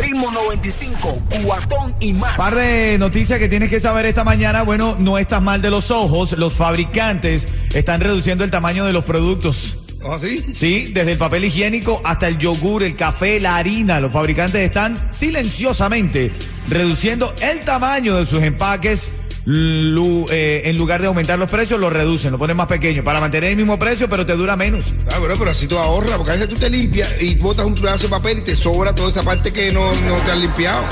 Ritmo 95, cuatón y más. Par de noticias que tienes que saber esta mañana. Bueno, no estás mal de los ojos. Los fabricantes están reduciendo el tamaño de los productos. ¿Ah, sí? Sí, desde el papel higiénico hasta el yogur, el café, la harina. Los fabricantes están silenciosamente reduciendo el tamaño de sus empaques. Lu- eh, en lugar de aumentar los precios, lo reducen, lo ponen más pequeño para mantener el mismo precio, pero te dura menos. Ah, bueno, pero así tú ahorras, porque a veces tú te limpias y botas un pedazo de papel y te sobra toda esa parte que no, no te has limpiado.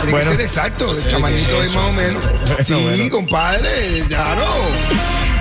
Tiene Bueno. que ser exacto, el tamañito es más o menos. Bueno, sí, bueno. compadre, claro.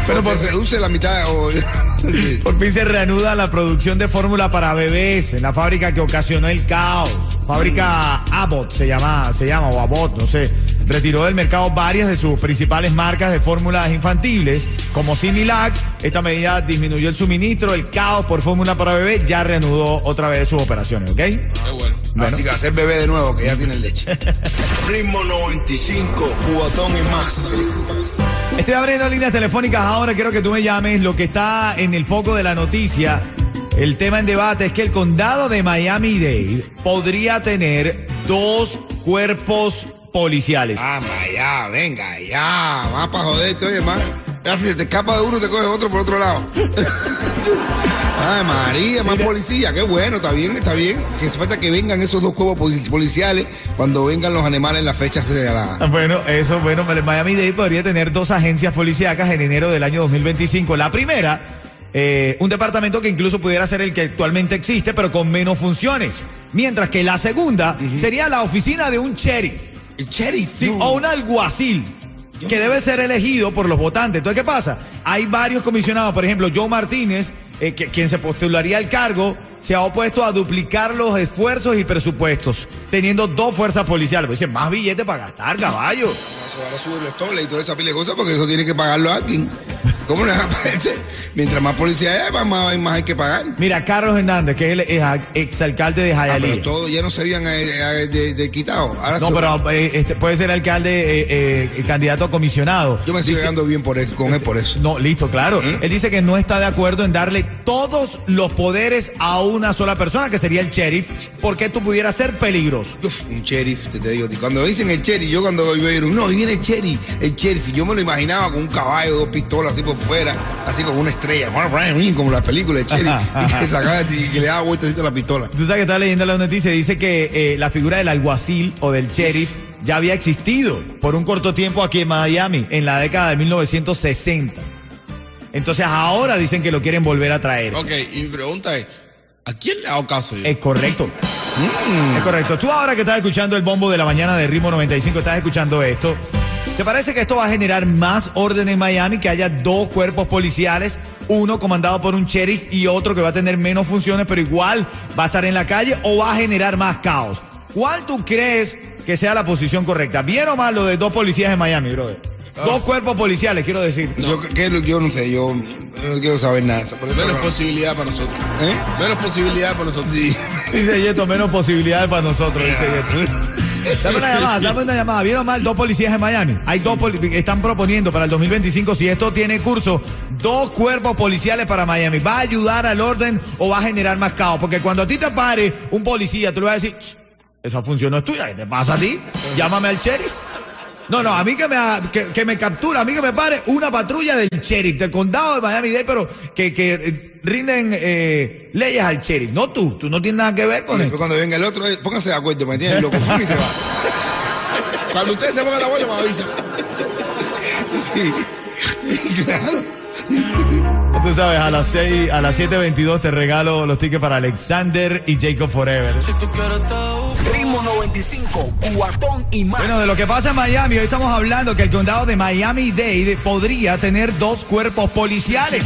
Pero por- reduce la mitad. o- Sí. Por fin se reanuda la producción de fórmula para bebés en la fábrica que ocasionó el caos. Fábrica Abbott se llama, se llama, o Abbott, no sé. Retiró del mercado varias de sus principales marcas de fórmulas infantiles, como Similac. Esta medida disminuyó el suministro, el caos por fórmula para bebé ya reanudó otra vez sus operaciones, ¿ok? Qué bueno. Así que hacer bebé de nuevo, que ya tiene leche. Ritmo 95, cuatón y más. Estoy abriendo líneas telefónicas ahora, quiero que tú me llames. Lo que está en el foco de la noticia, el tema en debate es que el condado de Miami-Dade podría tener dos cuerpos policiales. Vamos ya, venga, ya. Más para joder, oye, más. Si te escapa de uno, te coge otro por otro lado. Ay, María, más Mira. policía. Qué bueno, está bien, está bien. Que se falta que vengan esos dos cuerpos poli- policiales cuando vengan los animales en las fechas señaladas. Bueno, eso, bueno, Miami-Dade podría tener dos agencias policíacas en enero del año 2025. La primera, eh, un departamento que incluso pudiera ser el que actualmente existe, pero con menos funciones. Mientras que la segunda sería la oficina de un sheriff. El sheriff. Sí, no. o un alguacil que debe ser elegido por los votantes. Entonces, ¿qué pasa? Hay varios comisionados, por ejemplo, Joe Martínez, eh, que- quien se postularía al cargo, se ha opuesto a duplicar los esfuerzos y presupuestos, teniendo dos fuerzas policiales. Pues dice, más billetes para gastar, caballo. Ahora sube los y toda esa pila de cosas porque eso tiene que pagarlo alguien. ¿Cómo no? Mientras más policía hay, más, más, hay que pagar. Mira, Carlos Hernández, que es el ex- exalcalde de Ah, Hialeah. pero todos ya no se habían eh, eh, de, de quitado. Ahora no, se- pero eh, este, puede ser alcalde, eh, eh, candidato a comisionado. yo me estoy quedando bien por él, con él por eso. No, listo, claro. Él dice que no está de acuerdo en darle todos los poderes a una sola persona, que sería el sheriff, porque esto pudiera ser peligroso. Uf, un sheriff, te, te digo. Cuando dicen el sheriff, yo cuando ir, no, ahí viene el sheriff, el sheriff. Yo me lo imaginaba con un caballo, dos pistolas así por fuera, así como una estrella, como la película de sheriff, y que sacaba y que le daba vueltas a la pistola. Tú sabes que está leyendo la noticia, dice que eh, la figura del alguacil o del sheriff ya había existido por un corto tiempo aquí en Miami, en la década de 1960. Entonces ahora dicen que lo quieren volver a traer. Ok, y mi pregunta es, ¿a quién le hago caso yo? Es correcto. Es correcto. Tú ahora que estás escuchando el bombo de la mañana de Ritmo 95, estás escuchando esto. ¿Te parece que esto va a generar más orden en Miami? Que haya dos cuerpos policiales, uno comandado por un sheriff y otro que va a tener menos funciones, pero igual va a estar en la calle o va a generar más caos. ¿Cuál tú crees que sea la posición correcta? ¿Bien o mal lo de dos policías en Miami, brother? Dos cuerpos policiales, quiero decir. Yo, que- yo no sé, yo no quiero saber nada. Por eso Menos no- posibilidad para nosotros. ¿Eh? Menos posibilidad para nosotros. Dice Yeto, menos posibilidades para nosotros, dice Yeto. Dame una llamada, dame una llamada. ¿Vieron mal dos policías en Miami? Hay dos poli- están proponiendo para el 2025, si esto tiene curso, dos cuerpos policiales para Miami. ¿Va a ayudar al orden o va a generar más caos? Porque cuando a ti te pare un policía, tú le vas a decir, "Ch, esa función no es tuya, ¿qué te pasa a ti? Llámame al sheriff. No, no, a mí que me, que me captura, a mí que me pare una patrulla del sheriff, del condado de Miami-Dade, pero que, que eh, rinden eh, leyes al sheriff. No tú, tú no tienes nada que ver con eso. cuando venga el otro, eh, pónganse de acuerdo, ¿me entiendes? Lo y se va. Cuando ustedes se pongan la boya, me avisan. Sí. claro. Tú sabes, a las 6, a las 7.22 te regalo los tickets para Alexander y Jacob Forever. Ritmo 95, cuatón y más. Bueno, de lo que pasa en Miami, hoy estamos hablando que el condado de Miami-Dade podría tener dos cuerpos policiales.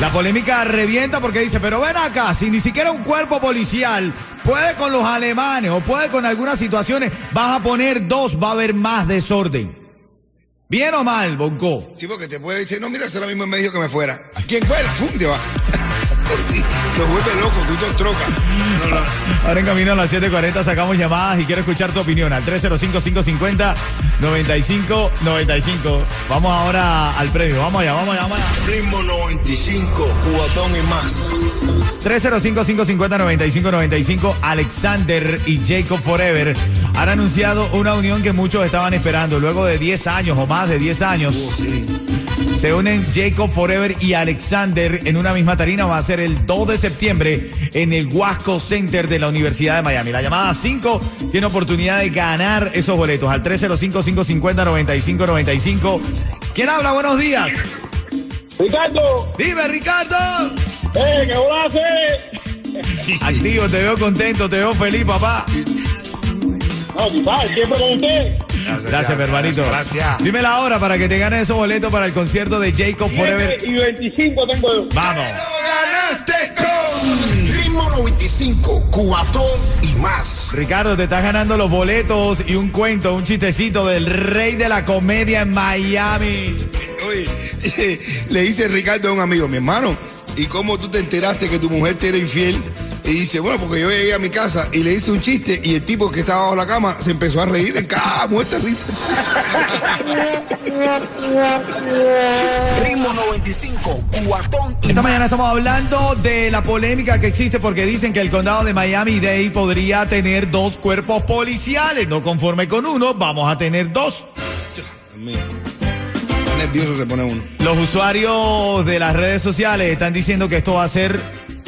La polémica revienta porque dice, pero ven acá, si ni siquiera un cuerpo policial puede con los alemanes o puede con algunas situaciones, vas a poner dos, va a haber más desorden. ¿Bien o mal, Bonco? Sí, porque te puede decir, no, mira, será mismo en medio que me fuera. ¿Quién fuera? ¡Pum! Te va. Lo vuelve loco, tú te trocas. No, no. Ahora en camino a las 7.40 sacamos llamadas y quiero escuchar tu opinión al 305-550-9595. Vamos ahora al premio. Vamos allá, vamos allá, vamos allá. Ritmo 95, cubatón y más. 305-550-9595. Alexander y Jacob Forever han anunciado una unión que muchos estaban esperando. Luego de 10 años o más de 10 años, se unen Jacob Forever y Alexander en una misma tarina. Va a ser el 2 de septiembre en el Wasco Center de la Universidad de Miami. La llamada 5 tiene oportunidad de ganar esos boletos al 305-550-9595. ¿Quién habla? Buenos días. Ricardo, Dime, Ricardo. eh, ¿qué hacer? Activo, te veo contento, te veo feliz, papá. No, sabes, siempre con usted. Gracias, mi hermanito. Gracias. Dime la hora para que te ganes esos boletos para el concierto de Jacob Forever. 7 y 25 tengo yo. Vamos. Ganaste con Ritmo 95, cubatón y más. Ricardo, te estás ganando los boletos y un cuento, un chistecito del rey de la comedia en Miami. Oye, le dice Ricardo a un amigo, mi hermano, ¿y cómo tú te enteraste que tu mujer te era infiel? Y dice, bueno, porque yo llegué a mi casa y le hice un chiste y el tipo que estaba bajo la cama se empezó a reír en cada muerte de risa. Ritmo 95, cuatón y Esta más. mañana estamos hablando de la polémica que existe porque dicen que el condado de Miami-Dade podría tener dos cuerpos policiales. No conforme con uno, vamos a tener dos. Nervioso se pone uno. Los usuarios de las redes sociales están diciendo que esto va a ser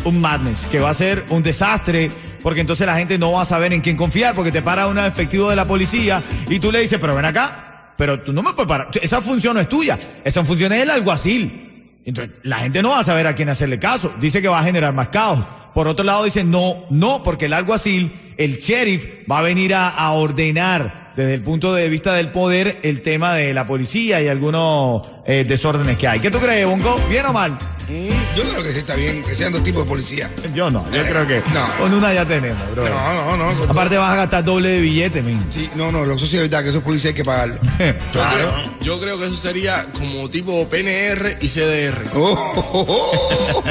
un madness, que va a ser un desastre, porque entonces la gente no va a saber en quién confiar, porque te para un efectivo de la policía y tú le dices, pero ven acá, pero tú no me puedes parar, esa función no es tuya, esa función es del alguacil. Entonces la gente no va a saber a quién hacerle caso, dice que va a generar más caos. Por otro lado dice, no, no, porque el alguacil, el sheriff, va a venir a, a ordenar desde el punto de vista del poder el tema de la policía y algunos eh, desórdenes que hay. ¿Qué tú crees, Bonco? ¿Bien o mal? Mm, yo creo que sí está bien, que sean dos tipos de policía. Yo no, yo creo que No. con una ya tenemos, bro. No, no, no. con Aparte vas a gastar doble de billete, men. Sí, no, no, lo eso sí es verdad que esos policías hay que pagarlo. Yo, claro. creo, yo creo que eso sería como tipo PNR y CDR. Oh, oh, oh.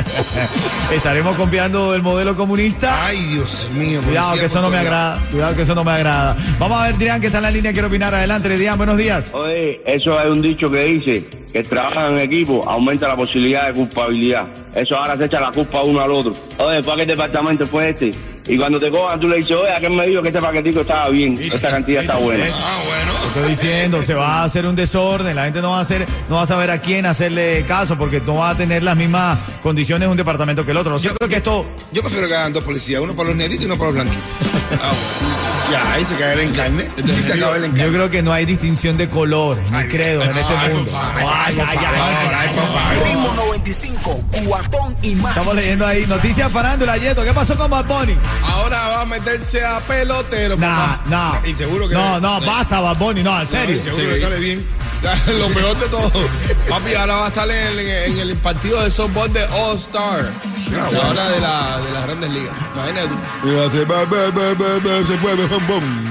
Estaremos copiando el modelo comunista. Ay, Dios mío. Cuidado policía que eso no me agrada. Cuidado que eso no me agrada. Vamos a ver, Drian, que está en la línea, quiere opinar. Adelante, Drian, buenos días. Oye, eso hay un dicho que dice que el trabajar en equipo aumenta la posibilidad de culpabilidad. Eso ahora se echa la culpa uno al otro. Oye, ¿para qué departamento fue este? Y cuando te cojan, tú le dices, oye, ¿a qué me dijo que este paquetico estaba bien? Esta cantidad está buena. Ah, bueno. Estoy diciendo, se va a hacer un desorden, la gente no va a hacer, no va a saber a quién hacerle caso porque no va a tener las mismas condiciones un departamento que el otro. Lo cierto es que esto Yo prefiero que hagan dos policías, uno para los negritos y uno para los blanquitos. Ya, ahí se cae en carne. Y se acaba el Yo encarne. creo que no hay distinción de colores ni credos en este mundo. Ay, ay, ay, ay, por favor. Ritmo 95, cuatón y más. Estamos leyendo ahí noticias farándula, Yeto. ¿Qué pasó con Bad Bunny? Ahora va a meterse a pelotero. Nah, papá. no. Y seguro que- No, no, basta, Bad Bunny, no, en serio. Seguro que sale bien. Lo peor de todo. Papi, ahora va a estar en, en- en el partido de softball de All Star. Ahora de la, de las grandes ligas. Imagínate.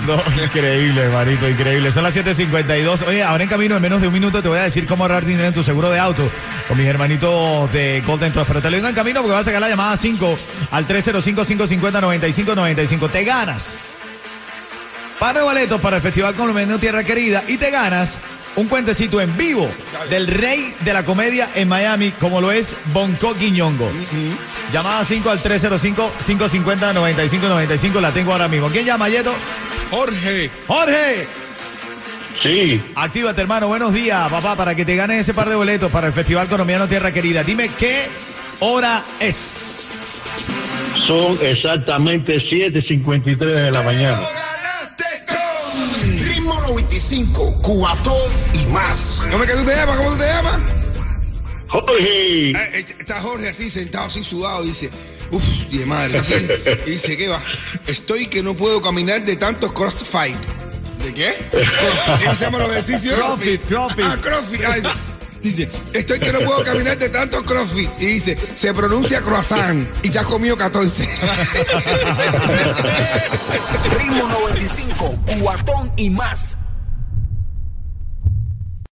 No, increíble, marito, increíble. Son las 7.52. Oye, ahora en camino, en menos de un minuto, te voy a decir cómo ahorrar dinero en tu seguro de auto con mis hermanitos de Golden Trust. Pero te lo digo en camino porque vas a sacar la llamada 5 al 305-550-9595. Te ganas par de boletos para el Festival Colombiano Tierra Querida y te ganas un cuentecito en vivo del rey de la comedia en Miami, como lo es Bonco Quiñongo. Llamada 5 al 305-550-9595. La tengo ahora mismo. ¿Quién llama, Yeto? Jorge. Jorge. Sí, Actívate, hermano. Buenos días, papá, para que te ganes ese par de boletos para el Festival Colombiano Tierra Querida. Dime qué hora es. Son exactamente 7.53 de la mañana. Ganaste con Ritmo 95, cubatón y más. ¿Cómo es que tú te llamas? ¿Cómo tú te llamas? Jorge, Eh, eh, Está Jorge así sentado, así sudado, dice, uff, de madre, así. y dice, ¿qué va? Estoy que no puedo caminar de tantos crossfight. ¿De qué? ¿Cómo se los ejercicios? Crossfit, crossfit. Ah, crossfit. Ay, dice, estoy que no puedo caminar de tantos crossfit. Y dice, se pronuncia croissant y ya has comido 14. Ritmo 95, cuatón y más.